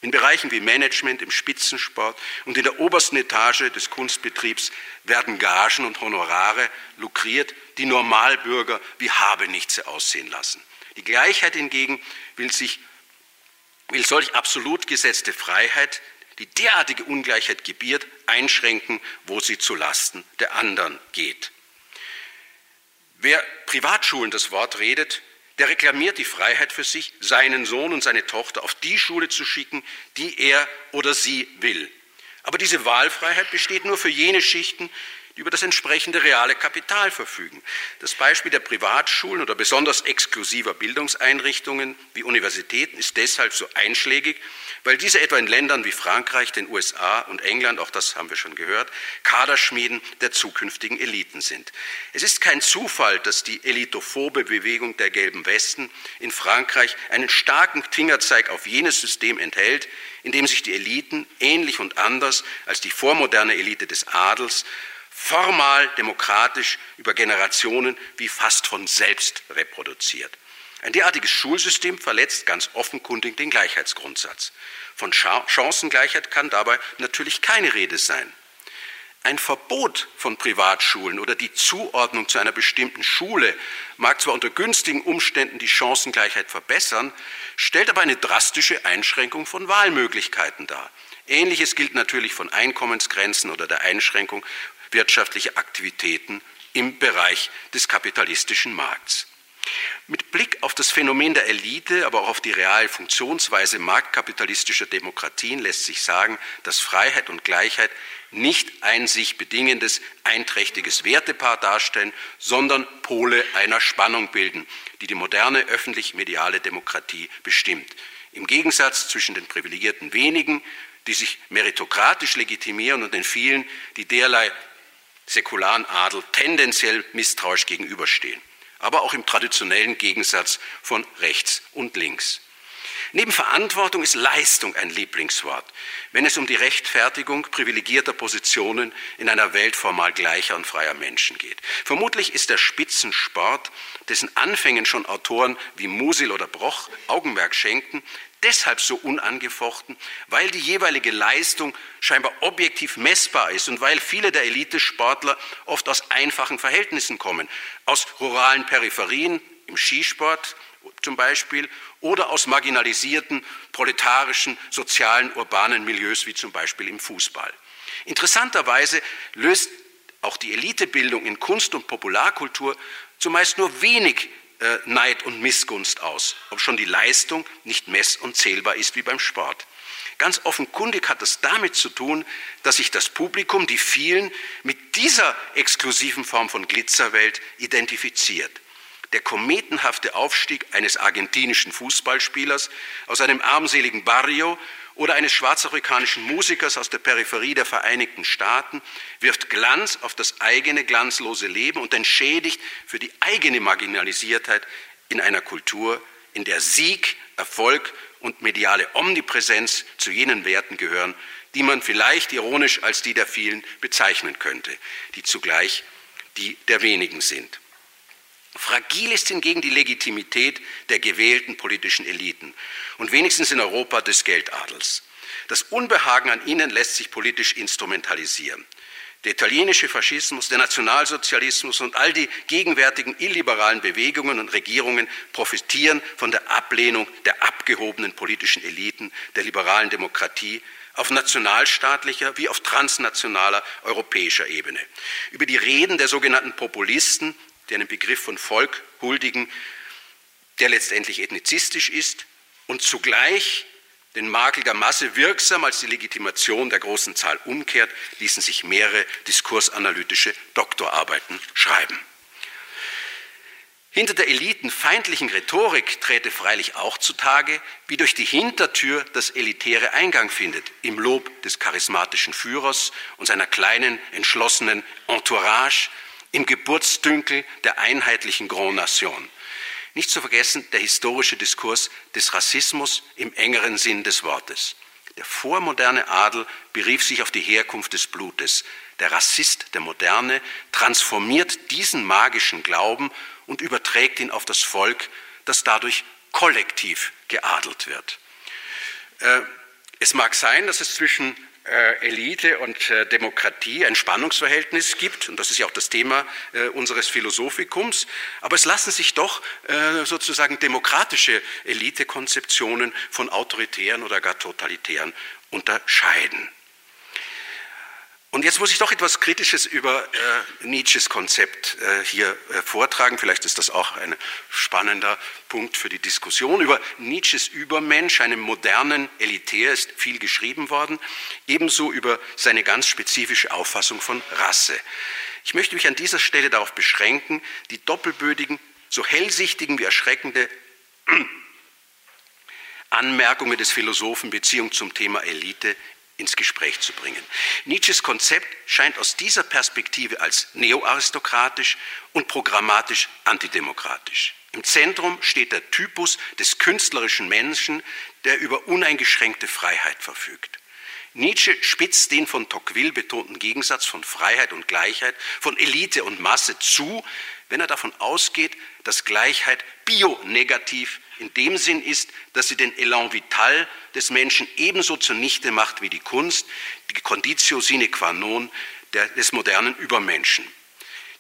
In Bereichen wie Management, im Spitzensport und in der obersten Etage des Kunstbetriebs werden Gagen und Honorare lukriert, die Normalbürger wie Habenichtse aussehen lassen. Die Gleichheit hingegen will, sich, will solch absolut gesetzte Freiheit, die derartige Ungleichheit gebiert, einschränken, wo sie zu Lasten der anderen geht. Wer Privatschulen das Wort redet, der reklamiert die Freiheit für sich, seinen Sohn und seine Tochter auf die Schule zu schicken, die er oder sie will. Aber diese Wahlfreiheit besteht nur für jene Schichten, die über das entsprechende reale Kapital verfügen. Das Beispiel der Privatschulen oder besonders exklusiver Bildungseinrichtungen wie Universitäten ist deshalb so einschlägig, weil diese etwa in Ländern wie Frankreich, den USA und England, auch das haben wir schon gehört, Kaderschmieden der zukünftigen Eliten sind. Es ist kein Zufall, dass die elitophobe Bewegung der gelben Westen in Frankreich einen starken Fingerzeig auf jenes System enthält, in dem sich die Eliten ähnlich und anders als die vormoderne Elite des Adels formal demokratisch über Generationen wie fast von selbst reproduziert. Ein derartiges Schulsystem verletzt ganz offenkundig den Gleichheitsgrundsatz. Von Chancengleichheit kann dabei natürlich keine Rede sein. Ein Verbot von Privatschulen oder die Zuordnung zu einer bestimmten Schule mag zwar unter günstigen Umständen die Chancengleichheit verbessern, stellt aber eine drastische Einschränkung von Wahlmöglichkeiten dar. Ähnliches gilt natürlich von Einkommensgrenzen oder der Einschränkung wirtschaftliche Aktivitäten im Bereich des kapitalistischen Markts. Mit Blick auf das Phänomen der Elite, aber auch auf die reale Funktionsweise marktkapitalistischer Demokratien lässt sich sagen, dass Freiheit und Gleichheit nicht ein sich bedingendes, einträchtiges Wertepaar darstellen, sondern Pole einer Spannung bilden, die die moderne öffentlich-mediale Demokratie bestimmt. Im Gegensatz zwischen den privilegierten wenigen, die sich meritokratisch legitimieren, und den vielen, die derlei säkularen Adel tendenziell misstrauisch gegenüberstehen, aber auch im traditionellen Gegensatz von rechts und links. Neben Verantwortung ist Leistung ein Lieblingswort, wenn es um die Rechtfertigung privilegierter Positionen in einer Welt formal gleicher und freier Menschen geht. Vermutlich ist der Spitzensport, dessen Anfängen schon Autoren wie Musil oder Broch Augenmerk schenken, deshalb so unangefochten, weil die jeweilige Leistung scheinbar objektiv messbar ist und weil viele der Elitesportler oft aus einfachen Verhältnissen kommen, aus ruralen Peripherien im Skisport zum Beispiel oder aus marginalisierten proletarischen, sozialen, urbanen Milieus wie zum Beispiel im Fußball. Interessanterweise löst auch die Elitebildung in Kunst und Popularkultur zumeist nur wenig Neid und Missgunst aus, ob schon die Leistung nicht mess- und zählbar ist wie beim Sport. Ganz offenkundig hat das damit zu tun, dass sich das Publikum, die vielen, mit dieser exklusiven Form von Glitzerwelt identifiziert. Der kometenhafte Aufstieg eines argentinischen Fußballspielers aus einem armseligen Barrio oder eines schwarzafrikanischen Musikers aus der Peripherie der Vereinigten Staaten wirft Glanz auf das eigene glanzlose Leben und entschädigt für die eigene Marginalisiertheit in einer Kultur, in der Sieg, Erfolg und mediale Omnipräsenz zu jenen Werten gehören, die man vielleicht ironisch als die der vielen bezeichnen könnte, die zugleich die der wenigen sind. Fragil ist hingegen die Legitimität der gewählten politischen Eliten und wenigstens in Europa des Geldadels. Das Unbehagen an ihnen lässt sich politisch instrumentalisieren. Der italienische Faschismus, der Nationalsozialismus und all die gegenwärtigen illiberalen Bewegungen und Regierungen profitieren von der Ablehnung der abgehobenen politischen Eliten der liberalen Demokratie auf nationalstaatlicher wie auf transnationaler europäischer Ebene. Über die Reden der sogenannten Populisten die einen Begriff von Volk huldigen, der letztendlich ethnizistisch ist und zugleich den Makel der Masse wirksam als die Legitimation der großen Zahl umkehrt, ließen sich mehrere diskursanalytische Doktorarbeiten schreiben. Hinter der elitenfeindlichen Rhetorik träte freilich auch zutage, wie durch die Hintertür das Elitäre Eingang findet, im Lob des charismatischen Führers und seiner kleinen, entschlossenen Entourage, im Geburtsdünkel der einheitlichen Grand Nation. Nicht zu vergessen der historische Diskurs des Rassismus im engeren Sinn des Wortes. Der vormoderne Adel berief sich auf die Herkunft des Blutes. Der Rassist der Moderne transformiert diesen magischen Glauben und überträgt ihn auf das Volk, das dadurch kollektiv geadelt wird. Äh, es mag sein, dass es zwischen äh, Elite und äh, Demokratie ein Spannungsverhältnis gibt, und das ist ja auch das Thema äh, unseres Philosophikums, aber es lassen sich doch sozusagen demokratische Elitekonzeptionen von autoritären oder gar totalitären unterscheiden. Und jetzt muss ich doch etwas Kritisches über äh, Nietzsches Konzept äh, hier äh, vortragen. Vielleicht ist das auch ein spannender Punkt für die Diskussion. Über Nietzsches Übermensch, einem modernen Elitär, ist viel geschrieben worden. Ebenso über seine ganz spezifische Auffassung von Rasse. Ich möchte mich an dieser Stelle darauf beschränken, die doppelbödigen, so hellsichtigen wie erschreckende <clears throat> Anmerkungen des Philosophen Beziehung zum Thema Elite ins Gespräch zu bringen. Nietzsches Konzept scheint aus dieser Perspektive als neoaristokratisch und programmatisch antidemokratisch. Im Zentrum steht der Typus des künstlerischen Menschen, der über uneingeschränkte Freiheit verfügt. Nietzsche spitzt den von Tocqueville betonten Gegensatz von Freiheit und Gleichheit, von Elite und Masse zu, wenn er davon ausgeht, dass Gleichheit bionegativ in dem Sinn ist, dass sie den Elan vital des Menschen ebenso zunichte macht wie die Kunst, die Conditio sine qua non des modernen Übermenschen,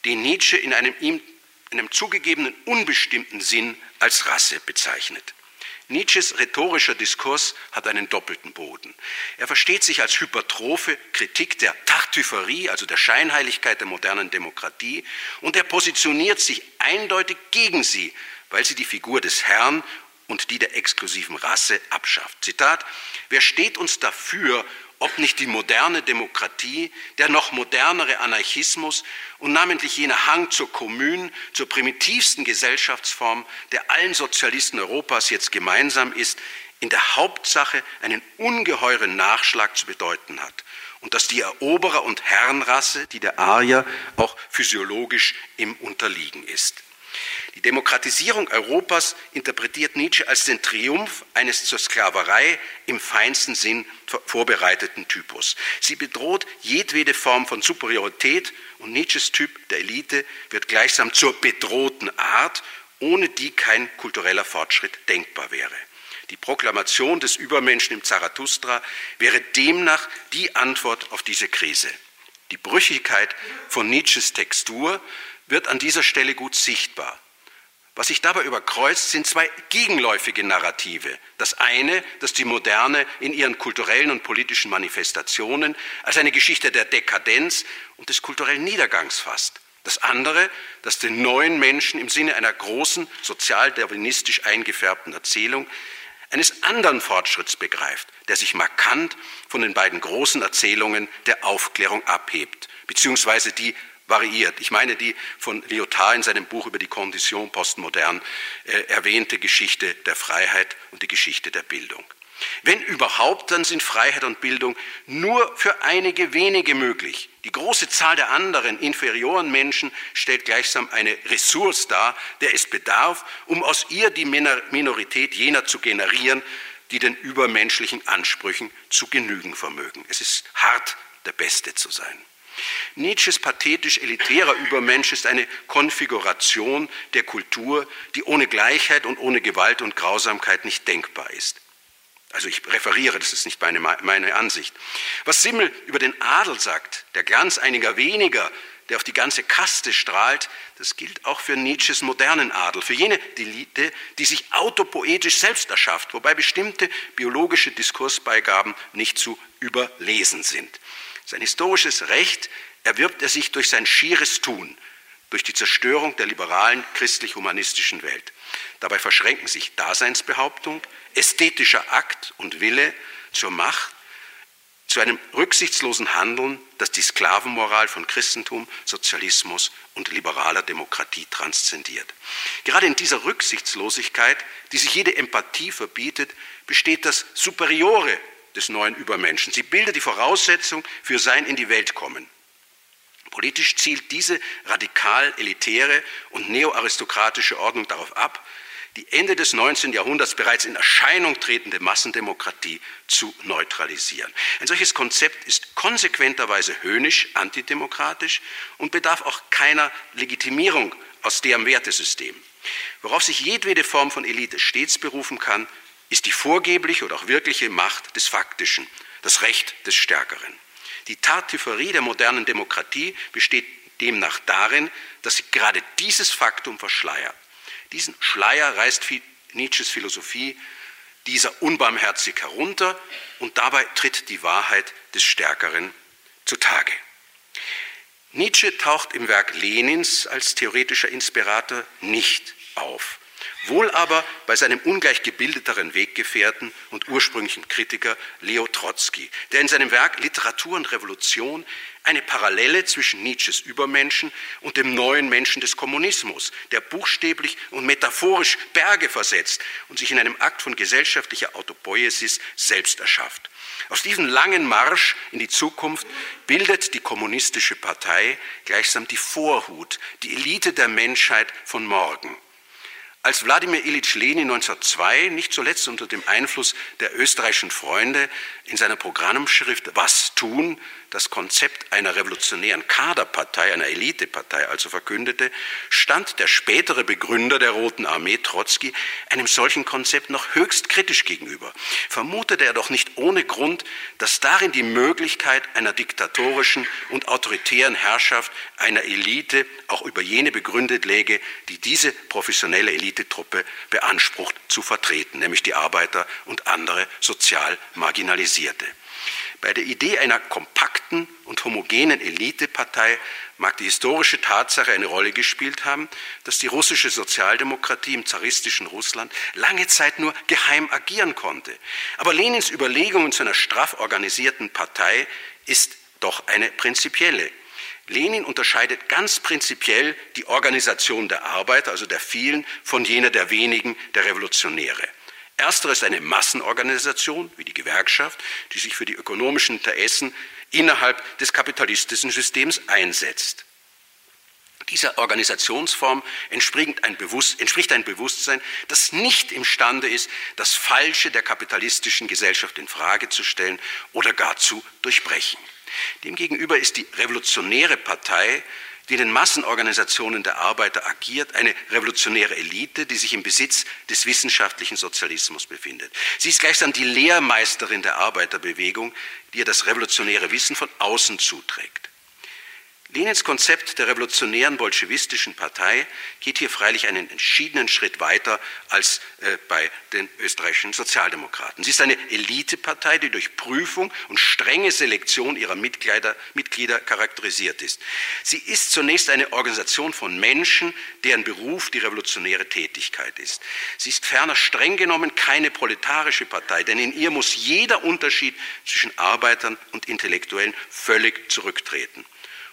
den Nietzsche in einem ihm in einem zugegebenen unbestimmten Sinn als Rasse bezeichnet. Nietzsches rhetorischer Diskurs hat einen doppelten Boden. Er versteht sich als hypertrophe Kritik der Tartüfferie, also der Scheinheiligkeit der modernen Demokratie, und er positioniert sich eindeutig gegen sie, weil sie die Figur des Herrn und die der exklusiven Rasse abschafft. Zitat, wer steht uns dafür, ob nicht die moderne Demokratie, der noch modernere Anarchismus und namentlich jener Hang zur Kommune, zur primitivsten Gesellschaftsform, der allen Sozialisten Europas jetzt gemeinsam ist, in der Hauptsache einen ungeheuren Nachschlag zu bedeuten hat und dass die Eroberer- und Herrenrasse, die der Arier, auch physiologisch im Unterliegen ist. Die Demokratisierung Europas interpretiert Nietzsche als den Triumph eines zur Sklaverei im feinsten Sinn vorbereiteten Typus. Sie bedroht jedwede Form von Superiorität und Nietzsches Typ der Elite wird gleichsam zur bedrohten Art, ohne die kein kultureller Fortschritt denkbar wäre. Die Proklamation des Übermenschen im Zarathustra wäre demnach die Antwort auf diese Krise. Die Brüchigkeit von Nietzsches Textur wird an dieser Stelle gut sichtbar. Was sich dabei überkreuzt, sind zwei gegenläufige Narrative. Das eine, das die Moderne in ihren kulturellen und politischen Manifestationen als eine Geschichte der Dekadenz und des kulturellen Niedergangs fasst. Das andere, das den neuen Menschen im Sinne einer großen, sozialdarwinistisch eingefärbten Erzählung eines anderen Fortschritts begreift, der sich markant von den beiden großen Erzählungen der Aufklärung abhebt, beziehungsweise die variiert. Ich meine die von Lyotard in seinem Buch über die Condition postmodern äh, erwähnte Geschichte der Freiheit und die Geschichte der Bildung. Wenn überhaupt, dann sind Freiheit und Bildung nur für einige wenige möglich. Die große Zahl der anderen, inferioren Menschen stellt gleichsam eine Ressource dar, der es bedarf, um aus ihr die Minorität jener zu generieren, die den übermenschlichen Ansprüchen zu genügen vermögen. Es ist hart, der Beste zu sein. Nietzsches pathetisch-elitärer Übermensch ist eine Konfiguration der Kultur, die ohne Gleichheit und ohne Gewalt und Grausamkeit nicht denkbar ist. Also ich referiere, das ist nicht meine, meine Ansicht. Was Simmel über den Adel sagt, der Glanz einiger weniger, der auf die ganze Kaste strahlt, das gilt auch für Nietzsches modernen Adel, für jene Elite, die sich autopoetisch selbst erschafft, wobei bestimmte biologische Diskursbeigaben nicht zu überlesen sind. Sein historisches Recht erwirbt er sich durch sein schieres Tun, durch die Zerstörung der liberalen christlich-humanistischen Welt. Dabei verschränken sich Daseinsbehauptung, ästhetischer Akt und Wille zur Macht, zu einem rücksichtslosen Handeln, das die Sklavenmoral von Christentum, Sozialismus und liberaler Demokratie transzendiert. Gerade in dieser Rücksichtslosigkeit, die sich jede Empathie verbietet, besteht das Superiore des neuen Übermenschen. Sie bildet die Voraussetzung für sein in die Welt kommen. Politisch zielt diese radikal elitäre und neoaristokratische Ordnung darauf ab, die Ende des 19. Jahrhunderts bereits in Erscheinung tretende Massendemokratie zu neutralisieren. Ein solches Konzept ist konsequenterweise höhnisch, antidemokratisch und bedarf auch keiner Legitimierung aus deren Wertesystem. Worauf sich jedwede Form von Elite stets berufen kann, ist die vorgebliche oder auch wirkliche Macht des Faktischen, das Recht des Stärkeren. Die Tartüfferie der modernen Demokratie besteht demnach darin, dass sie gerade dieses Faktum verschleiert. Diesen Schleier reißt Nietzsches Philosophie dieser unbarmherzig herunter und dabei tritt die Wahrheit des Stärkeren zutage. Nietzsche taucht im Werk Lenins als theoretischer Inspirator nicht auf wohl aber bei seinem ungleich gebildeteren Weggefährten und ursprünglichen Kritiker Leo Trotzki, der in seinem Werk Literatur und Revolution eine Parallele zwischen Nietzsches Übermenschen und dem neuen Menschen des Kommunismus, der buchstäblich und metaphorisch Berge versetzt und sich in einem Akt von gesellschaftlicher Autopoiesis selbst erschafft. Aus diesem langen Marsch in die Zukunft bildet die kommunistische Partei gleichsam die Vorhut, die Elite der Menschheit von morgen. Als Wladimir Ilyich Lenin 1902, nicht zuletzt unter dem Einfluss der österreichischen Freunde, in seiner Programmschrift Was tun das Konzept einer revolutionären Kaderpartei, einer Elitepartei also verkündete, stand der spätere Begründer der Roten Armee, Trotzki, einem solchen Konzept noch höchst kritisch gegenüber. Vermutete er doch nicht ohne Grund, dass darin die Möglichkeit einer diktatorischen und autoritären Herrschaft einer Elite auch über jene begründet läge, die diese professionelle Elitetruppe beansprucht zu vertreten, nämlich die Arbeiter und andere sozial Marginalisierte. Bei der Idee einer kompakten und homogenen Elitepartei mag die historische Tatsache eine Rolle gespielt haben, dass die russische Sozialdemokratie im zaristischen Russland lange Zeit nur geheim agieren konnte. Aber Lenins Überlegung zu einer straff organisierten Partei ist doch eine prinzipielle. Lenin unterscheidet ganz prinzipiell die Organisation der Arbeiter, also der vielen, von jener der wenigen, der Revolutionäre. Erstere ist eine Massenorganisation wie die Gewerkschaft, die sich für die ökonomischen Interessen innerhalb des kapitalistischen Systems einsetzt. Dieser Organisationsform entspricht ein, Bewusstsein, das nicht imstande ist, das Falsche der kapitalistischen Gesellschaft in Frage zu stellen oder gar zu durchbrechen. Demgegenüber ist die revolutionäre Partei die in den Massenorganisationen der Arbeiter agiert, eine revolutionäre Elite, die sich im Besitz des wissenschaftlichen Sozialismus befindet. Sie ist gleichsam die Lehrmeisterin der Arbeiterbewegung, die ihr das revolutionäre Wissen von außen zuträgt. Lenins Konzept der revolutionären bolschewistischen Partei geht hier freilich einen entschiedenen Schritt weiter als äh, bei den österreichischen Sozialdemokraten. Sie ist eine Elitepartei, die durch Prüfung und strenge Selektion ihrer Mitglieder, Mitglieder charakterisiert ist. Sie ist zunächst eine Organisation von Menschen, deren Beruf die revolutionäre Tätigkeit ist. Sie ist ferner streng genommen keine proletarische Partei, denn in ihr muss jeder Unterschied zwischen Arbeitern und Intellektuellen völlig zurücktreten.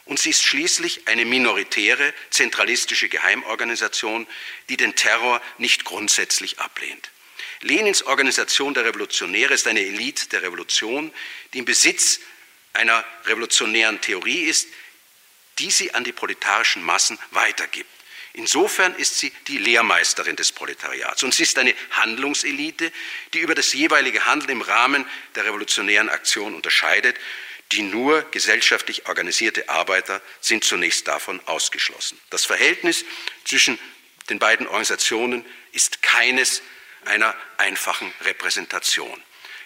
Und sie ist schließlich eine minoritäre, zentralistische Geheimorganisation, die den Terror nicht grundsätzlich ablehnt. Lenins Organisation der Revolutionäre ist eine Elite der Revolution, die im Besitz einer revolutionären Theorie ist, die sie an die proletarischen Massen weitergibt. Insofern ist sie die Lehrmeisterin des Proletariats und sie ist eine Handlungselite, die über das jeweilige Handeln im Rahmen der revolutionären Aktion unterscheidet die nur gesellschaftlich organisierte Arbeiter sind zunächst davon ausgeschlossen. Das Verhältnis zwischen den beiden Organisationen ist keines einer einfachen Repräsentation.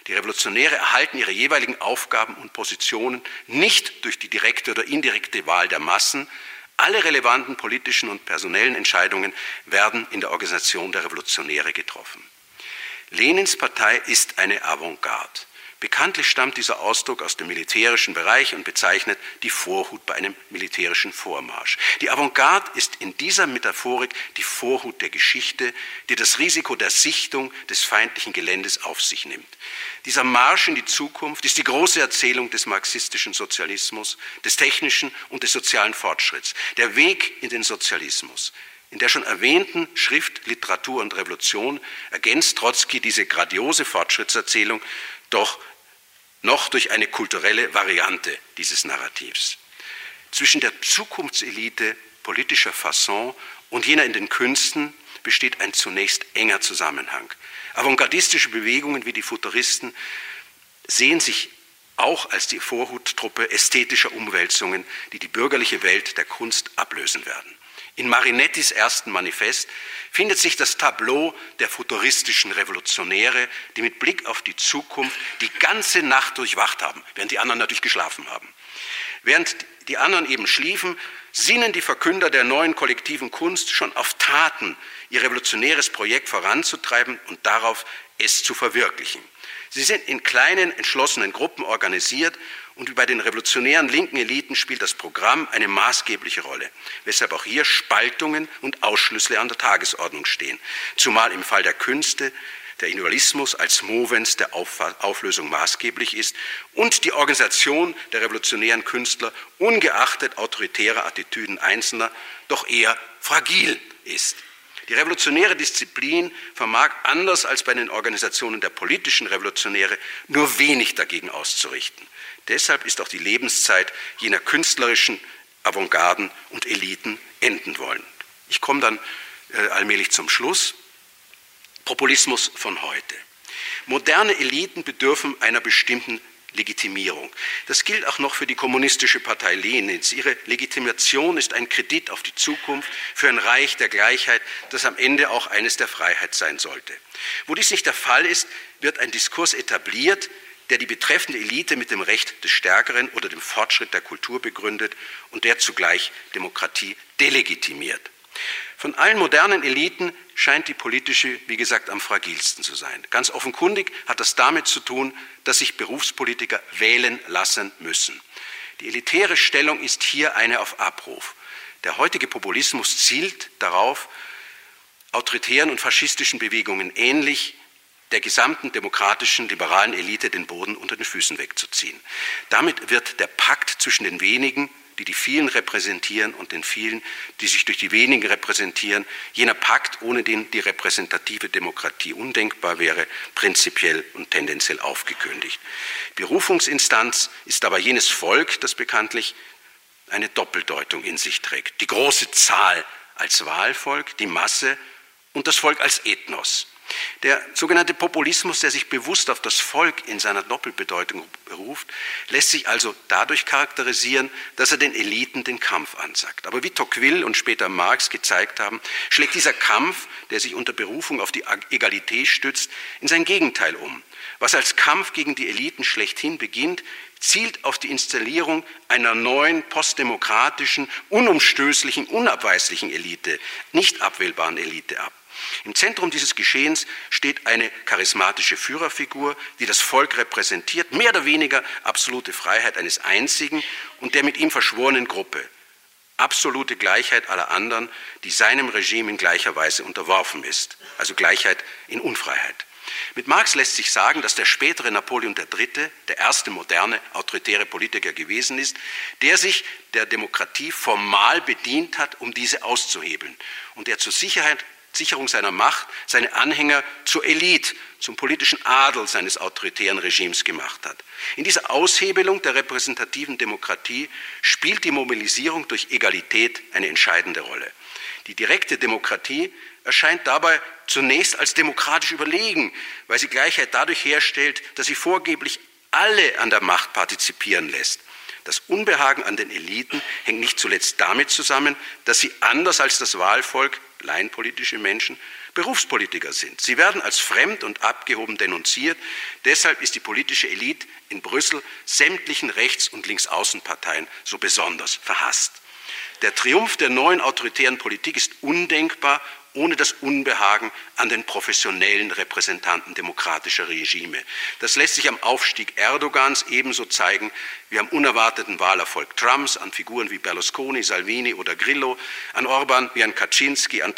Die Revolutionäre erhalten ihre jeweiligen Aufgaben und Positionen nicht durch die direkte oder indirekte Wahl der Massen. Alle relevanten politischen und personellen Entscheidungen werden in der Organisation der Revolutionäre getroffen. Lenins Partei ist eine Avantgarde. Bekanntlich stammt dieser Ausdruck aus dem militärischen Bereich und bezeichnet die Vorhut bei einem militärischen Vormarsch. Die Avantgarde ist in dieser Metaphorik die Vorhut der Geschichte, die das Risiko der Sichtung des feindlichen Geländes auf sich nimmt. Dieser Marsch in die Zukunft ist die große Erzählung des marxistischen Sozialismus, des technischen und des sozialen Fortschritts, der Weg in den Sozialismus. In der schon erwähnten Schrift Literatur und Revolution ergänzt Trotzki diese grandiose Fortschrittserzählung doch noch durch eine kulturelle Variante dieses Narrativs. Zwischen der Zukunftselite politischer Fasson und jener in den Künsten besteht ein zunächst enger Zusammenhang. Avantgardistische Bewegungen wie die Futuristen sehen sich auch als die Vorhuttruppe ästhetischer Umwälzungen, die die bürgerliche Welt der Kunst ablösen werden. In Marinettis ersten Manifest findet sich das Tableau der futuristischen Revolutionäre, die mit Blick auf die Zukunft die ganze Nacht durchwacht haben, während die anderen natürlich geschlafen haben. Während die anderen eben schliefen, sinnen die Verkünder der neuen kollektiven Kunst schon auf Taten, ihr revolutionäres Projekt voranzutreiben und darauf es zu verwirklichen. Sie sind in kleinen, entschlossenen Gruppen organisiert und bei den revolutionären linken Eliten spielt das Programm eine maßgebliche Rolle, weshalb auch hier Spaltungen und Ausschlüsse an der Tagesordnung stehen, zumal im Fall der Künste der Individualismus als Movens der Auflösung maßgeblich ist und die Organisation der revolutionären Künstler ungeachtet autoritärer Attitüden Einzelner doch eher fragil ist. Die revolutionäre Disziplin vermag anders als bei den Organisationen der politischen Revolutionäre nur wenig dagegen auszurichten. Deshalb ist auch die Lebenszeit jener künstlerischen Avantgarden und Eliten enden wollen. Ich komme dann äh, allmählich zum Schluss. Populismus von heute. Moderne Eliten bedürfen einer bestimmten Legitimierung. Das gilt auch noch für die Kommunistische Partei Lenins. Ihre Legitimation ist ein Kredit auf die Zukunft für ein Reich der Gleichheit, das am Ende auch eines der Freiheit sein sollte. Wo dies nicht der Fall ist, wird ein Diskurs etabliert, der die betreffende Elite mit dem Recht des Stärkeren oder dem Fortschritt der Kultur begründet und der zugleich Demokratie delegitimiert. Von allen modernen Eliten scheint die politische, wie gesagt, am fragilsten zu sein. Ganz offenkundig hat das damit zu tun, dass sich Berufspolitiker wählen lassen müssen. Die elitäre Stellung ist hier eine auf Abruf. Der heutige Populismus zielt darauf, autoritären und faschistischen Bewegungen ähnlich der gesamten demokratischen, liberalen Elite den Boden unter den Füßen wegzuziehen. Damit wird der Pakt zwischen den wenigen, die die vielen repräsentieren und den vielen, die sich durch die wenigen repräsentieren, jener Pakt, ohne den die repräsentative Demokratie undenkbar wäre, prinzipiell und tendenziell aufgekündigt. Berufungsinstanz ist aber jenes Volk, das bekanntlich eine Doppeldeutung in sich trägt. Die große Zahl als Wahlvolk, die Masse und das Volk als Ethnos. Der sogenannte Populismus, der sich bewusst auf das Volk in seiner Doppelbedeutung beruft, lässt sich also dadurch charakterisieren, dass er den Eliten den Kampf ansagt. Aber wie Tocqueville und später Marx gezeigt haben, schlägt dieser Kampf, der sich unter Berufung auf die Egalität stützt, in sein Gegenteil um. Was als Kampf gegen die Eliten schlechthin beginnt, zielt auf die Installierung einer neuen, postdemokratischen, unumstößlichen, unabweislichen Elite, nicht abwählbaren Elite ab. Im Zentrum dieses Geschehens steht eine charismatische Führerfigur, die das Volk repräsentiert, mehr oder weniger absolute Freiheit eines einzigen und der mit ihm verschworenen Gruppe. Absolute Gleichheit aller anderen, die seinem Regime in gleicher Weise unterworfen ist, also Gleichheit in Unfreiheit. Mit Marx lässt sich sagen, dass der spätere Napoleon III. der erste moderne autoritäre Politiker gewesen ist, der sich der Demokratie formal bedient hat, um diese auszuhebeln und der zur Sicherheit Sicherung seiner Macht seine Anhänger zur Elite, zum politischen Adel seines autoritären Regimes gemacht hat. In dieser Aushebelung der repräsentativen Demokratie spielt die Mobilisierung durch Egalität eine entscheidende Rolle. Die direkte Demokratie erscheint dabei zunächst als demokratisch überlegen, weil sie Gleichheit dadurch herstellt, dass sie vorgeblich alle an der Macht partizipieren lässt. Das Unbehagen an den Eliten hängt nicht zuletzt damit zusammen, dass sie anders als das Wahlvolk laienpolitische Menschen, Berufspolitiker sind. Sie werden als fremd und abgehoben denunziert. Deshalb ist die politische Elite in Brüssel sämtlichen Rechts- und Linksaußenparteien so besonders verhasst. Der Triumph der neuen autoritären Politik ist undenkbar ohne das Unbehagen an den professionellen Repräsentanten demokratischer Regime. Das lässt sich am Aufstieg Erdogans ebenso zeigen wie am unerwarteten Wahlerfolg Trumps, an Figuren wie Berlusconi, Salvini oder Grillo, an Orban wie an Kaczynski, an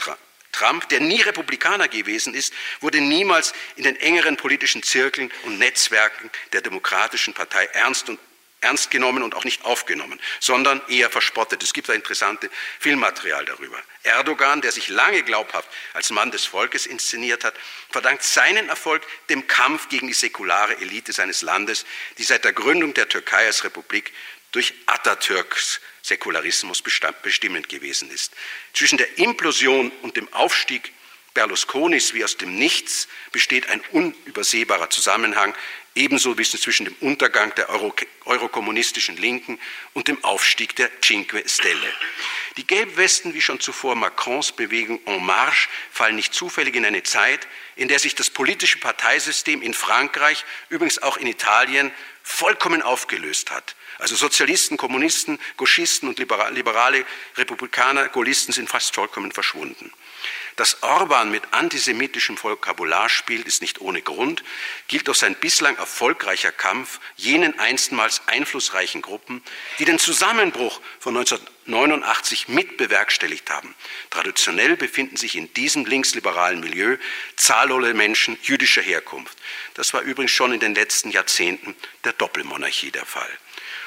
Trump, der nie Republikaner gewesen ist, wurde niemals in den engeren politischen Zirkeln und Netzwerken der Demokratischen Partei ernst und ernst genommen und auch nicht aufgenommen, sondern eher verspottet. Es gibt da interessante Filmmaterial darüber. Erdogan, der sich lange glaubhaft als Mann des Volkes inszeniert hat, verdankt seinen Erfolg dem Kampf gegen die säkulare Elite seines Landes, die seit der Gründung der Türkei als Republik durch Atatürks Säkularismus bestimmend gewesen ist. Zwischen der Implosion und dem Aufstieg Berlusconis wie aus dem Nichts besteht ein unübersehbarer Zusammenhang, ebenso wie zwischen dem Untergang der Euro eurokommunistischen Linken und dem Aufstieg der Cinque Stelle. Die Gelbwesten, wie schon zuvor Macrons Bewegung En Marche, fallen nicht zufällig in eine Zeit, in der sich das politische Parteisystem in Frankreich, übrigens auch in Italien, vollkommen aufgelöst hat. Also Sozialisten, Kommunisten, Gauchisten und liberale Republikaner, Gaullisten sind fast vollkommen verschwunden. Dass Orban mit antisemitischem Vokabular spielt, ist nicht ohne Grund, gilt durch sein bislang erfolgreicher Kampf jenen einstmals einflussreichen Gruppen, die den Zusammenbruch von 1989 mit bewerkstelligt haben. Traditionell befinden sich in diesem linksliberalen Milieu zahllose Menschen jüdischer Herkunft. Das war übrigens schon in den letzten Jahrzehnten der Doppelmonarchie der Fall.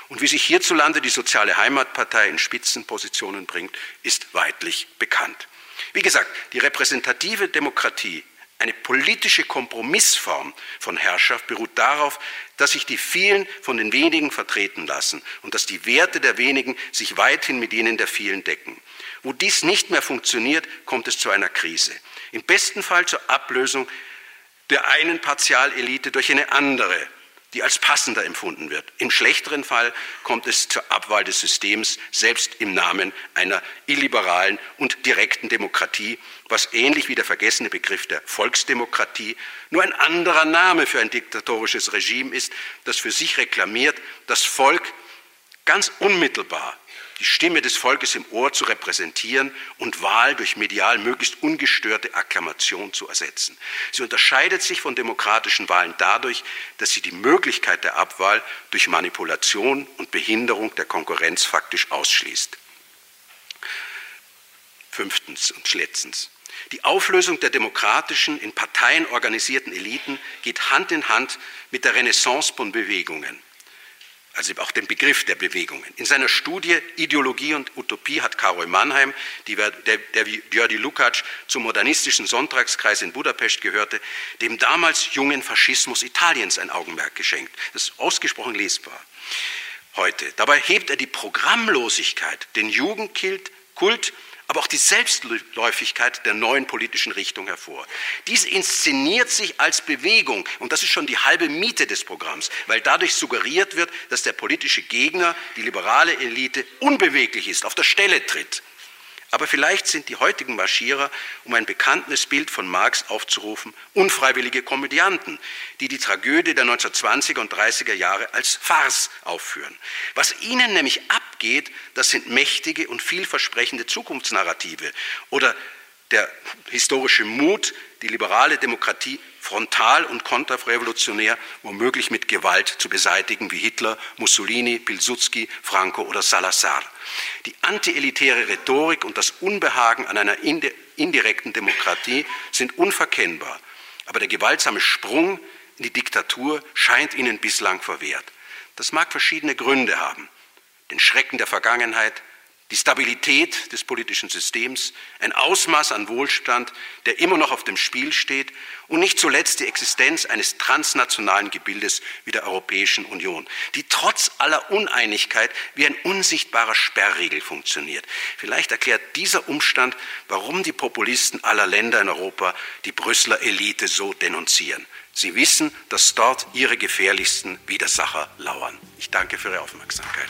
Und wie sich hierzulande die soziale Heimatpartei in Spitzenpositionen bringt, ist weitlich bekannt. Wie gesagt, die repräsentative Demokratie, eine politische Kompromissform von Herrschaft, beruht darauf, dass sich die vielen von den wenigen vertreten lassen und dass die Werte der wenigen sich weithin mit denen der vielen decken. Wo dies nicht mehr funktioniert, kommt es zu einer Krise. Im besten Fall zur Ablösung der einen Partialelite durch eine andere, die als passender empfunden wird. Im schlechteren Fall kommt es zur Abwahl des Systems, selbst im Namen einer illiberalen und direkten Demokratie, was ähnlich wie der vergessene Begriff der Volksdemokratie nur ein anderer Name für ein diktatorisches Regime ist, das für sich reklamiert, das Volk ganz unmittelbar die Stimme des Volkes im Ohr zu repräsentieren und Wahl durch medial möglichst ungestörte Akklamation zu ersetzen. Sie unterscheidet sich von demokratischen Wahlen dadurch, dass sie die Möglichkeit der Abwahl durch Manipulation und Behinderung der Konkurrenz faktisch ausschließt. Fünftens und letztens. Die Auflösung der demokratischen, in Parteien organisierten Eliten geht Hand in Hand mit der Renaissance von Bewegungen also auch den Begriff der Bewegungen. In seiner Studie Ideologie und Utopie hat Karol Mannheim, die, der, der wie Jördi Lukács zum modernistischen Sonntagskreis in Budapest gehörte, dem damals jungen Faschismus Italiens ein Augenmerk geschenkt. Das ist ausgesprochen lesbar heute. Dabei hebt er die Programmlosigkeit, den Jugendkult aber auch die Selbstläufigkeit der neuen politischen Richtung hervor. Dies inszeniert sich als Bewegung und das ist schon die halbe Miete des Programms, weil dadurch suggeriert wird, dass der politische Gegner, die liberale Elite, unbeweglich ist, auf der Stelle tritt. Aber vielleicht sind die heutigen Marschierer, um ein bekanntes Bild von Marx aufzurufen, unfreiwillige Komödianten, die die Tragödie der 1920er und 30er Jahre als Farce aufführen. Was ihnen nämlich abgeht, das sind mächtige und vielversprechende Zukunftsnarrative oder der historische Mut, die liberale Demokratie frontal und konterrevolutionär, womöglich mit Gewalt zu beseitigen, wie Hitler, Mussolini, Pilsudski, Franco oder Salazar. Die antielitäre Rhetorik und das Unbehagen an einer indirekten Demokratie sind unverkennbar, aber der gewaltsame Sprung in die Diktatur scheint ihnen bislang verwehrt. Das mag verschiedene Gründe haben. Den Schrecken der Vergangenheit, die Stabilität des politischen Systems, ein Ausmaß an Wohlstand, der immer noch auf dem Spiel steht und nicht zuletzt die Existenz eines transnationalen Gebildes wie der Europäischen Union, die trotz aller Uneinigkeit wie ein unsichtbarer Sperrriegel funktioniert. Vielleicht erklärt dieser Umstand, warum die Populisten aller Länder in Europa die Brüsseler Elite so denunzieren. Sie wissen, dass dort ihre gefährlichsten Widersacher lauern. Ich danke für Ihre Aufmerksamkeit.